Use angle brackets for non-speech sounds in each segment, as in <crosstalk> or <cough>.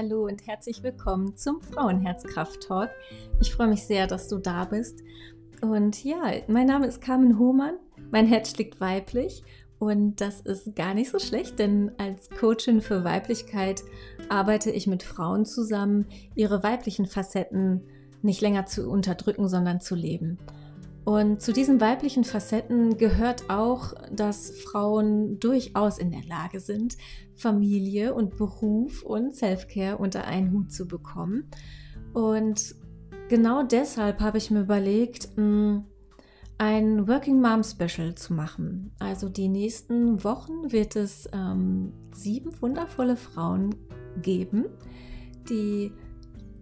Hallo und herzlich willkommen zum Frauenherzkraft-Talk. Ich freue mich sehr, dass du da bist. Und ja, mein Name ist Carmen Hohmann. Mein Herz schlägt weiblich und das ist gar nicht so schlecht, denn als Coachin für Weiblichkeit arbeite ich mit Frauen zusammen, ihre weiblichen Facetten nicht länger zu unterdrücken, sondern zu leben. Und zu diesen weiblichen Facetten gehört auch, dass Frauen durchaus in der Lage sind, Familie und Beruf und Selfcare unter einen Hut zu bekommen. Und genau deshalb habe ich mir überlegt, hm, ein Working Mom Special zu machen. Also die nächsten Wochen wird es ähm, sieben wundervolle Frauen geben, die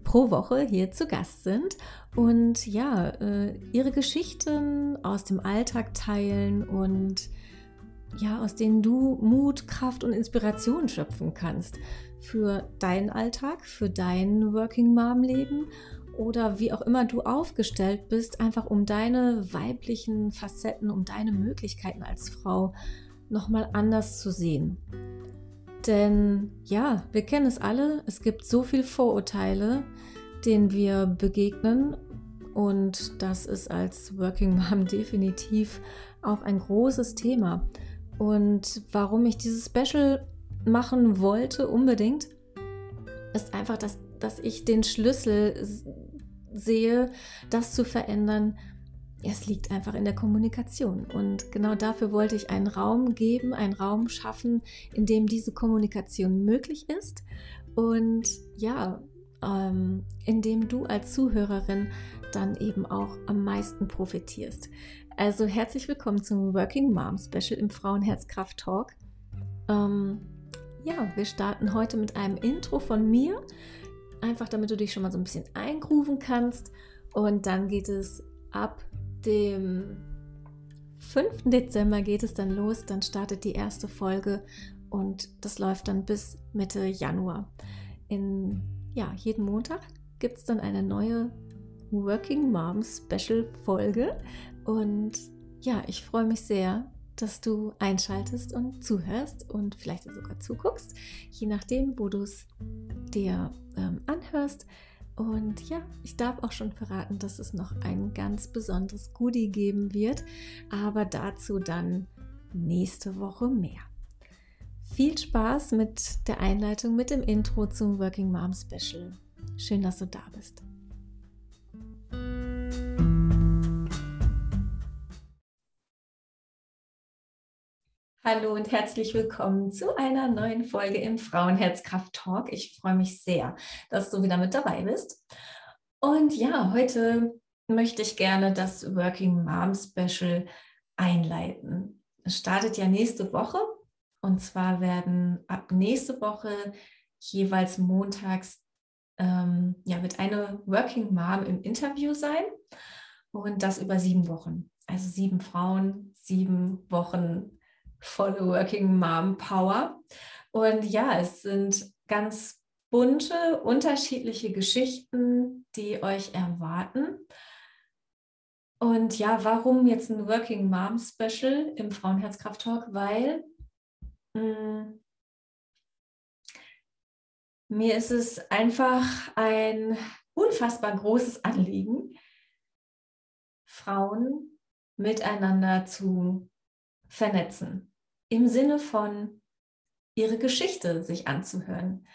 pro Woche hier zu Gast sind und ja, äh, ihre Geschichten aus dem Alltag teilen und ja, aus denen du Mut, Kraft und Inspiration schöpfen kannst für deinen Alltag, für dein Working Mom Leben oder wie auch immer du aufgestellt bist, einfach um deine weiblichen Facetten, um deine Möglichkeiten als Frau nochmal anders zu sehen. Denn ja, wir kennen es alle, es gibt so viele Vorurteile, denen wir begegnen. Und das ist als Working Mom <laughs> definitiv auch ein großes Thema. Und warum ich dieses Special machen wollte unbedingt, ist einfach, dass, dass ich den Schlüssel sehe, das zu verändern, es liegt einfach in der Kommunikation. Und genau dafür wollte ich einen Raum geben, einen Raum schaffen, in dem diese Kommunikation möglich ist. Und ja, ähm, in dem du als Zuhörerin dann eben auch am meisten profitierst. Also herzlich willkommen zum Working Mom Special im Frauenherzkraft Talk. Ähm, ja, wir starten heute mit einem Intro von mir, einfach damit du dich schon mal so ein bisschen eingrooven kannst. Und dann geht es ab dem 5. Dezember geht es dann los, dann startet die erste Folge und das läuft dann bis Mitte Januar. In ja, jeden Montag gibt es dann eine neue Working Mom Special Folge und ja, ich freue mich sehr, dass du einschaltest und zuhörst und vielleicht sogar zuguckst, je nachdem, wo du es dir ähm, anhörst. Und ja, ich darf auch schon verraten, dass es noch ein ganz besonderes Goodie geben wird, aber dazu dann nächste Woche mehr. Viel Spaß mit der Einleitung, mit dem Intro zum Working Mom Special. Schön, dass du da bist. Hallo und herzlich willkommen zu einer neuen Folge im Frauenherzkraft Talk. Ich freue mich sehr, dass du wieder mit dabei bist. Und ja, heute möchte ich gerne das Working Mom Special einleiten. Es startet ja nächste Woche und zwar werden ab nächste Woche jeweils montags ähm, ja, wird eine Working Mom im Interview sein und das über sieben Wochen. Also sieben Frauen, sieben Wochen volle Working Mom Power. Und ja, es sind ganz bunte, unterschiedliche Geschichten, die euch erwarten. Und ja, warum jetzt ein Working Mom Special im Frauenherzkraft Talk? Weil mh, mm, mir ist es einfach ein unfassbar großes Anliegen, Frauen miteinander zu vernetzen im Sinne von ihre Geschichte sich anzuhören.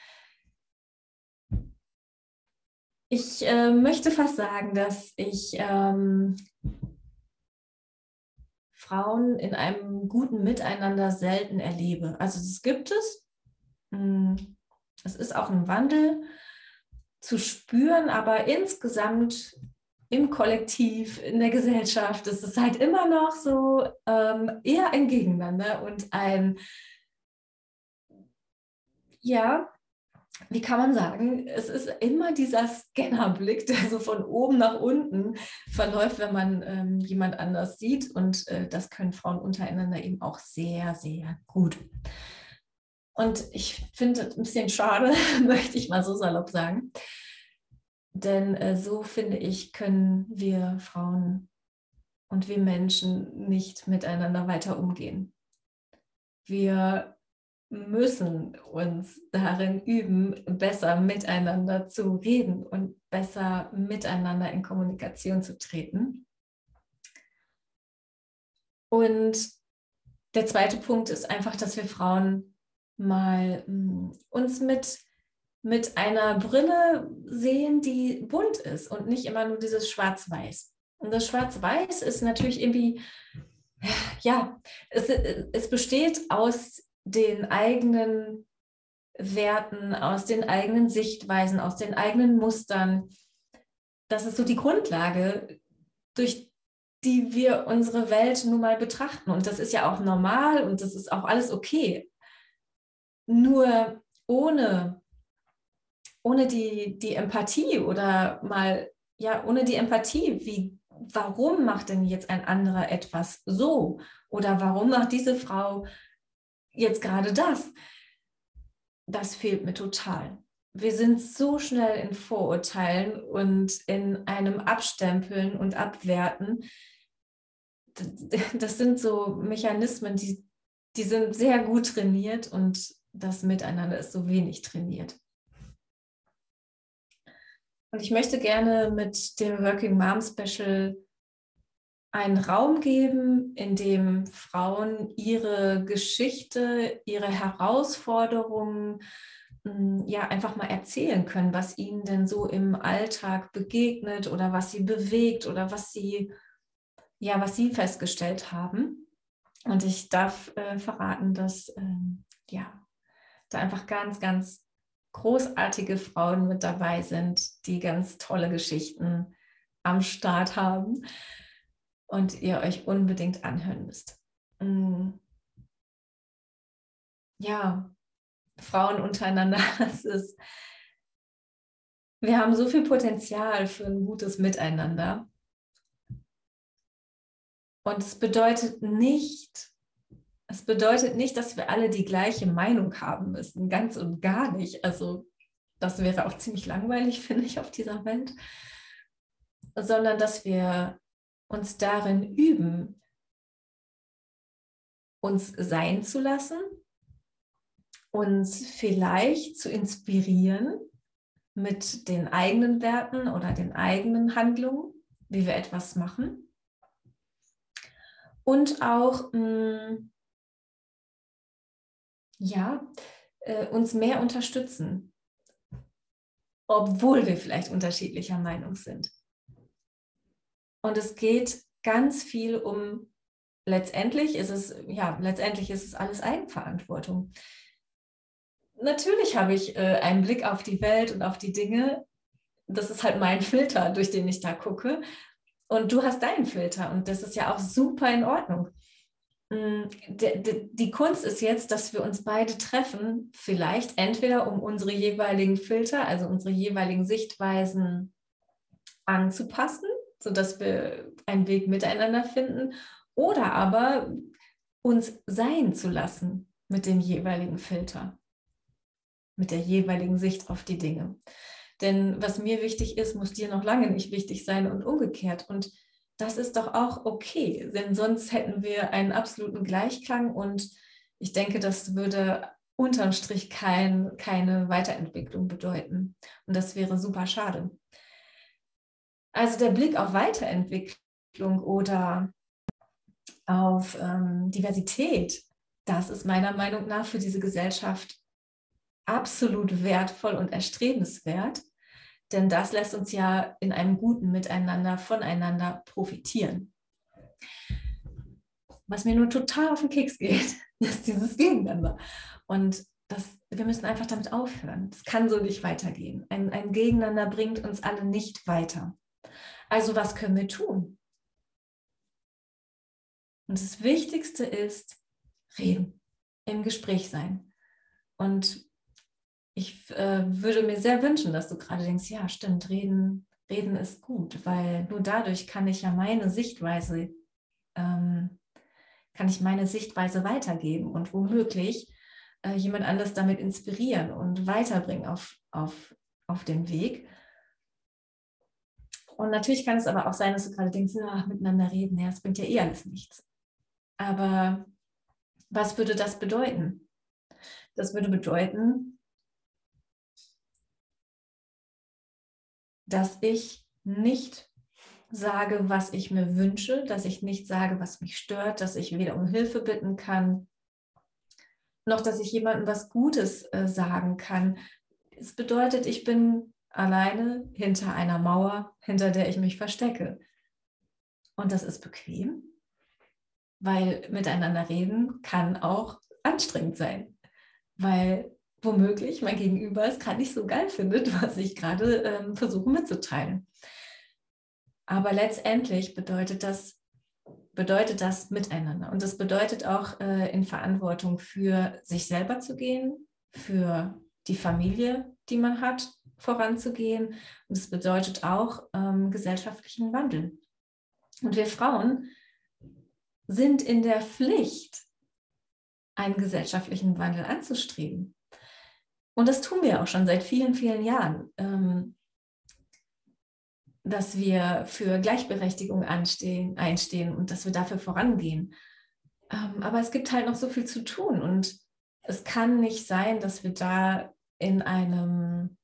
Ich äh, möchte fast sagen, dass ich ähm, Frauen in einem guten Miteinander selten erlebe. Also es gibt es. Hm, es ist auch ein Wandel zu spüren, aber insgesamt im Kollektiv, in der Gesellschaft, ist es halt immer noch so ähm, eher ein Gegeneinander und ein, ja, wie kann man sagen, es ist immer dieser Scannerblick, <laughs> der so von oben nach unten verläuft, wenn man ähm, jemand anders sieht. Und äh, das können Frauen untereinander eben auch sehr, sehr gut. Und ich finde es ein bisschen schade, <laughs> möchte ich mal so salopp sagen, denn äh, so finde ich, können wir Frauen und wir Menschen nicht miteinander weiter umgehen. Wir müssen uns darin üben, besser miteinander zu reden und besser miteinander in Kommunikation zu treten. Und der zweite Punkt ist einfach, dass wir Frauen mal hm, uns mit, mit einer Brille sehen, die bunt ist und nicht immer nur dieses Schwarz-Weiß. Und das Schwarz-Weiß ist natürlich irgendwie, ja, es, es besteht aus den eigenen Werten, aus den eigenen Sichtweisen, aus den eigenen Mustern. Das ist so die Grundlage, durch die wir unsere Welt nun mal betrachten. Und das ist ja auch normal und das ist auch alles okay. Nur ohne, ohne die, die Empathie oder mal, ja, ohne die Empathie, wie, warum macht denn jetzt ein anderer etwas so? Oder warum macht diese Frau jetzt gerade das? Das fehlt mir total. Wir sind so schnell in Vorurteilen und in einem Abstempeln und Abwerten. Das sind so Mechanismen, die, die sind sehr gut trainiert und das Miteinander ist so wenig trainiert. Und ich möchte gerne mit dem Working Mom Special einen Raum geben, in dem Frauen ihre Geschichte, ihre Herausforderungen hm, ja einfach mal erzählen können, was ihnen denn so im Alltag begegnet oder was sie bewegt oder was sie ja was sie festgestellt haben. Und ich darf äh, verraten, dass ähm, ja da einfach ganz ganz großartige Frauen mit dabei sind, die ganz tolle Geschichten am Start haben und ihr euch unbedingt anhören müsst. Mm. Ja, Frauen untereinander, <laughs> das ist, wir haben so viel Potenzial für ein gutes Miteinander. Und es bedeutet nicht, es bedeutet nicht, dass wir alle die gleiche Meinung haben müssen, ganz und gar nicht. Also das wäre auch ziemlich langweilig, <laughs> finde ich, auf dieser Welt, sondern dass wir uns darin üben, uns sein zu lassen, uns vielleicht zu inspirieren mit den eigenen Werten oder den eigenen Handlungen, wie wir etwas machen. Und auch, mh, mm, ja, äh, uns mehr unterstützen, obwohl wir vielleicht unterschiedlicher Meinung sind. Und es geht ganz viel um, letztendlich ist es, ja, letztendlich ist es alles Eigenverantwortung. Natürlich habe ich äh, einen Blick auf die Welt und auf die Dinge. Das ist halt mein <laughs> Filter, durch den ich da gucke. Und du hast deinen Filter und das ist ja auch super in Ordnung. Mm, die Kunst ist jetzt, dass wir uns beide treffen, vielleicht entweder um unsere jeweiligen Filter, also unsere jeweiligen Sichtweisen anzupassen sodass wir einen Weg miteinander finden oder aber uns sein zu lassen mit dem jeweiligen Filter, mit der jeweiligen Sicht auf die Dinge. Denn was mir wichtig ist, muss dir noch lange nicht wichtig sein und umgekehrt. Und das ist doch auch okay, denn sonst hätten wir einen absoluten Gleichklang und ich denke, das würde unterm Strich kein, keine Weiterentwicklung bedeuten. Und das wäre super schade. Also der Blick auf Weiterentwicklung oder auf ähm, Diversität, das ist meiner Meinung nach für diese Gesellschaft absolut wertvoll und erstrebenswert, denn das lässt uns ja in einem guten Miteinander voneinander profitieren. Was mir nur total auf den Keks geht, <laughs> ist dieses Gegeneinander. Und das, wir müssen einfach damit aufhören. Es kann so nicht weitergehen. Ein, ein Gegeneinander bringt uns alle nicht weiter. Also was können wir tun? Und das Wichtigste ist reden, im Gespräch sein. Und ich äh, würde mir sehr wünschen, dass du gerade denkst, ja, stimmt, reden, reden ist gut, weil nur dadurch kann ich ja meine Sichtweise, ähm, kann ich meine Sichtweise weitergeben und womöglich äh, jemand anders damit inspirieren und weiterbringen auf, auf, auf den Weg. Und natürlich kann es aber auch sein, dass du gerade denkst, ach, miteinander reden, ja, das bringt ja eh alles nichts. Aber was würde das bedeuten? Das würde bedeuten, dass ich nicht sage, was ich mir wünsche, dass ich nicht sage, was mich stört, dass ich weder um Hilfe bitten kann, noch dass ich jemandem was Gutes äh, sagen kann. Es bedeutet, ich bin alleine hinter einer Mauer, hinter der ich mich verstecke. Und das ist bequem, weil miteinander reden kann auch anstrengend sein, weil womöglich mein Gegenüber es gerade nicht so geil findet, <laughs> was ich gerade ähm, versuche mitzuteilen. Aber letztendlich bedeutet das, bedeutet das miteinander. Und das bedeutet auch äh, in Verantwortung für sich selber zu gehen, für die Familie, die man hat, voranzugehen. Und es bedeutet auch ähm, gesellschaftlichen Wandel. Und wir Frauen sind in der Pflicht, einen gesellschaftlichen Wandel anzustreben. Und das tun wir auch schon seit vielen, vielen Jahren, ähm, dass wir für Gleichberechtigung anstehen, einstehen und dass wir dafür vorangehen. Ähm, aber es gibt halt noch so viel zu tun und es kann nicht sein, dass wir da in einem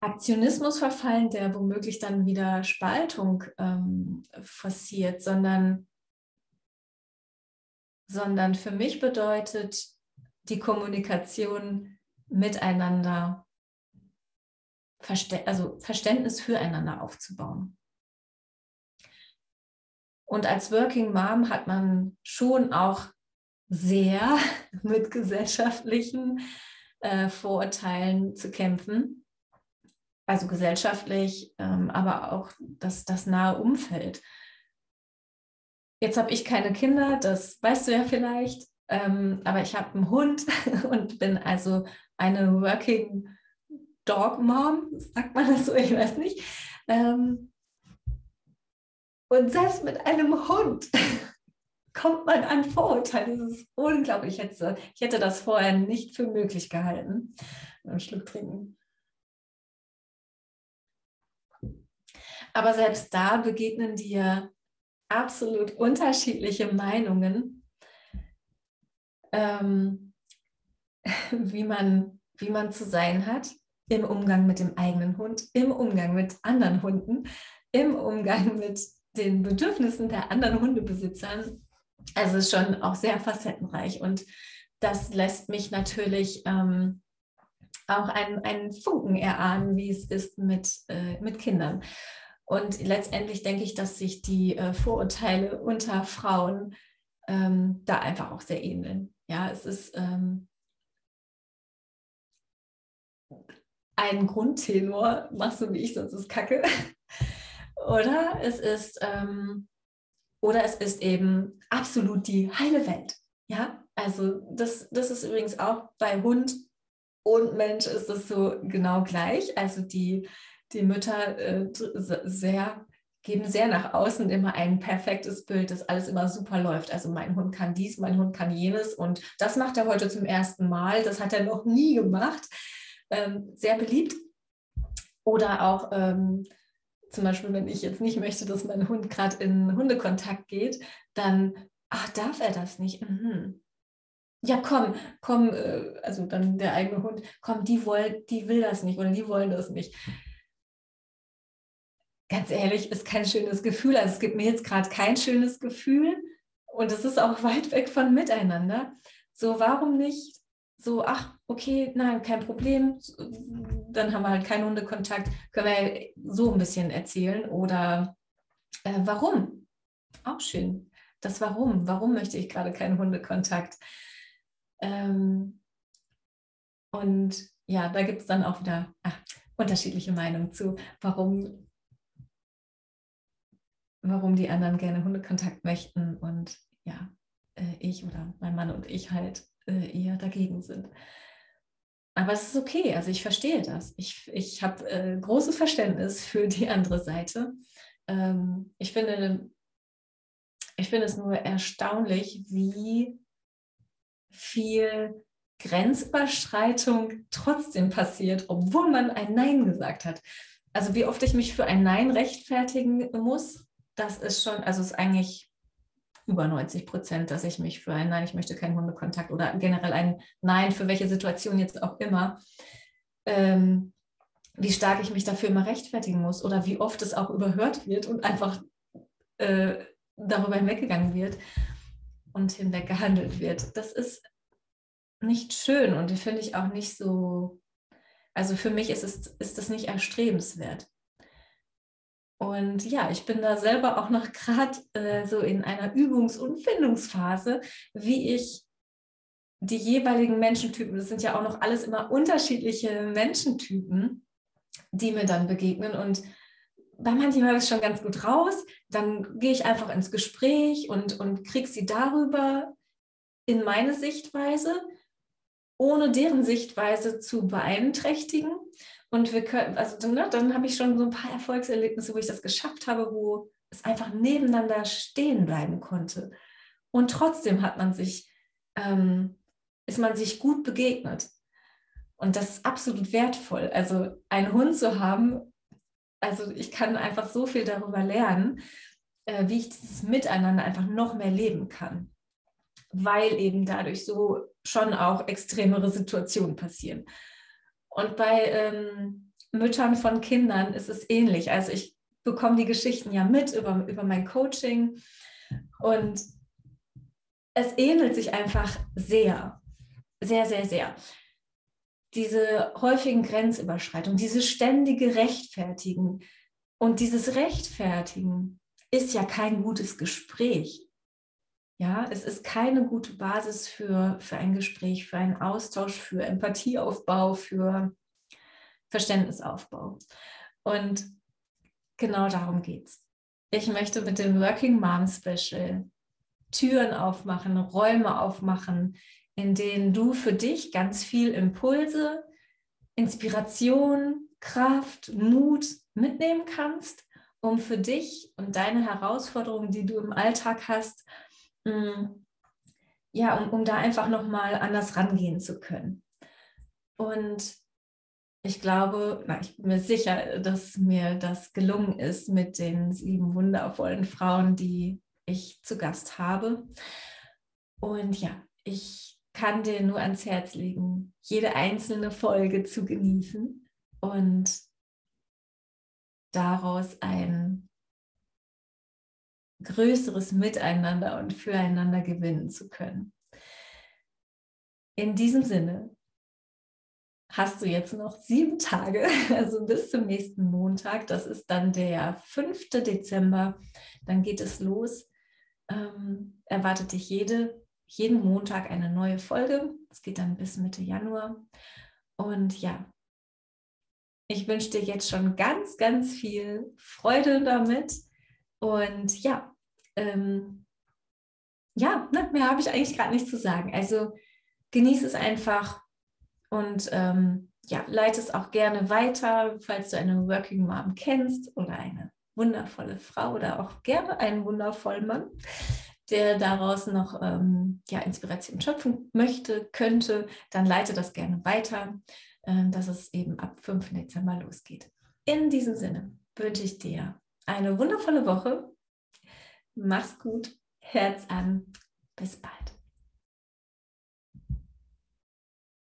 Aktionismus verfallen, der womöglich dann wieder Spaltung ähm, forciert, sondern, sondern für mich bedeutet die Kommunikation miteinander, also Verständnis füreinander aufzubauen. Und als Working Mom hat man schon auch sehr <laughs> mit gesellschaftlichen äh, Vorurteilen zu kämpfen also gesellschaftlich, ähm, aber auch das, das nahe Umfeld. Jetzt habe ich keine Kinder, das weißt du ja vielleicht, ähm, aber ich habe einen Hund <laughs> und bin also eine Working Dog Mom, sagt man das so, ich weiß nicht. Ähm, und selbst mit einem Hund <laughs> kommt man an Vorurteile. Das ist unglaublich. Ich hätte, ich hätte das vorher nicht für möglich gehalten. Einen Schluck trinken. Aber selbst da begegnen dir absolut unterschiedliche Meinungen, ähm, <laughs> wie, man, wie man zu sein hat im Umgang mit dem eigenen Hund, im Umgang mit anderen Hunden, im Umgang <laughs> mit den Bedürfnissen der anderen Hundebesitzern. Also schon auch sehr facettenreich und das lässt mich natürlich ähm, auch einen, einen Funken erahnen, wie es ist mit, äh, mit Kindern. Und letztendlich denke ich, dass sich die äh, Vorurteile unter Frauen ähm, da einfach auch sehr ähneln. Ja, es ist ähm, ein Grundtenor, machst du wie ich, sonst ist Kacke. <laughs> oder es ist ähm, oder es ist eben absolut die heile Welt. Ja, also das, das ist übrigens auch bei Hund und Mensch ist es so genau gleich. Also die die Mütter äh, sehr geben sehr nach außen immer ein perfektes Bild, dass alles immer super läuft. Also mein Hund kann dies, mein Hund kann jenes und das macht er heute zum ersten Mal. Das hat er noch nie gemacht. Ähm, sehr beliebt. Oder auch ähm, zum Beispiel, wenn ich jetzt nicht möchte, dass mein Hund gerade in Hundekontakt geht, dann, ach, darf er das nicht? Mhm. Ja, komm, komm, äh, also dann der eigene Hund, komm, die, woll, die will das nicht oder die wollen das nicht ganz ehrlich, ist kein schönes Gefühl. Also es gibt mir jetzt gerade kein schönes Gefühl und es ist auch <laughs> weit weg von miteinander. So, warum nicht so, ach, okay, nein, kein Problem, dann haben wir halt keinen Hundekontakt, können wir so ein bisschen erzählen oder äh, warum? Auch schön. Das Warum. Warum möchte ich gerade keinen Hundekontakt? Ähm, und ja, da gibt es dann auch wieder ach, unterschiedliche Meinungen zu, warum warum die anderen gerne Hundekontakt möchten und ja, äh, ich oder mein Mann und ich halt äh, eher dagegen sind. Aber es ist okay, also ich verstehe das. Ich, ich habe äh, großes Verständnis für die andere Seite. Ähm, ich, finde, ich finde es nur erstaunlich, wie viel Grenzüberschreitung trotzdem passiert, obwohl man ein Nein gesagt hat. Also wie oft ich mich für ein Nein rechtfertigen muss, das ist schon, also ist eigentlich über 90 Prozent, dass ich mich für ein Nein, ich möchte keinen Hundekontakt oder generell ein Nein, für welche Situation jetzt auch immer, ähm, wie stark ich mich dafür immer rechtfertigen muss oder wie oft es auch überhört wird und einfach äh, darüber hinweggegangen wird und hinweg gehandelt wird. Das ist nicht schön und finde ich auch nicht so, also für mich ist, es, ist das nicht erstrebenswert. Und ja, ich bin da selber auch noch <laughs> gerade äh, so in einer Übungs- und Findungsphase, wie ich die jeweiligen Menschentypen, das sind ja auch noch alles immer unterschiedliche Menschentypen, die mir dann begegnen. Und bei manchen habe ich es schon ganz gut raus. Dann gehe ich einfach ins Gespräch und, und kriege sie darüber in meine Sichtweise, ohne deren Sichtweise zu beeinträchtigen. Und wir können, also ne, dann habe ich schon so ein paar Erfolgserlebnisse, wo ich das geschafft habe, wo es einfach nebeneinander stehen bleiben konnte. Und trotzdem hat man sich, ähm, ist man sich gut begegnet. Und das ist absolut wertvoll. Also einen Hund zu haben, also ich kann einfach so viel darüber lernen, äh, wie ich dieses Miteinander einfach noch mehr leben kann. Weil eben dadurch so schon auch extremere Situationen passieren. Und bei ähm, Müttern von Kindern ist es ähnlich. Also ich bekomme die Geschichten ja mit über, über mein Coaching und es ähnelt sich einfach sehr, sehr, sehr, sehr. Diese häufigen Grenzüberschreitungen, diese ständige Rechtfertigen. Und dieses Rechtfertigen ist ja kein gutes Gespräch. Ja, es ist keine gute Basis für, für ein Gespräch, für einen Austausch, für Empathieaufbau, für Verständnisaufbau. Und genau darum geht es. Ich möchte mit dem Working Mom Special Türen aufmachen, Räume aufmachen, in denen du für dich ganz viel Impulse, Inspiration, Kraft, Mut mitnehmen kannst, um für dich und deine Herausforderungen, die du im Alltag hast, ja, um, um da einfach nochmal anders rangehen zu können. Und ich glaube, na, ich bin mir sicher, dass mir das gelungen ist mit den sieben wundervollen Frauen, die ich zu Gast habe. Und ja, ich kann dir nur ans Herz legen, jede einzelne Folge zu genießen und daraus ein größeres Miteinander und Füreinander gewinnen zu können. In diesem Sinne hast du jetzt noch sieben Tage, <laughs> also bis zum nächsten Montag. Das ist dann der 5. Dezember. Dann geht es los. Ähm, erwartet dich jede, jeden Montag eine neue Folge. Es geht dann bis Mitte Januar. Und ja, ich wünsche dir jetzt schon ganz, ganz viel Freude damit und ja, ähm, ja, ne, mehr habe ich eigentlich gerade nicht zu sagen. Also genieße es einfach und ähm, ja, leite es auch gerne weiter, falls du eine Working Mom kennst oder eine wundervolle Frau oder auch gerne einen wundervollen Mann, der daraus noch ähm, ja, Inspiration schöpfen möchte, könnte, dann leite das gerne weiter, äh, dass es eben ab 5. Dezember losgeht. In diesem Sinne wünsche ich dir eine wundervolle Woche. Mach's gut. Herz an. Bis bald.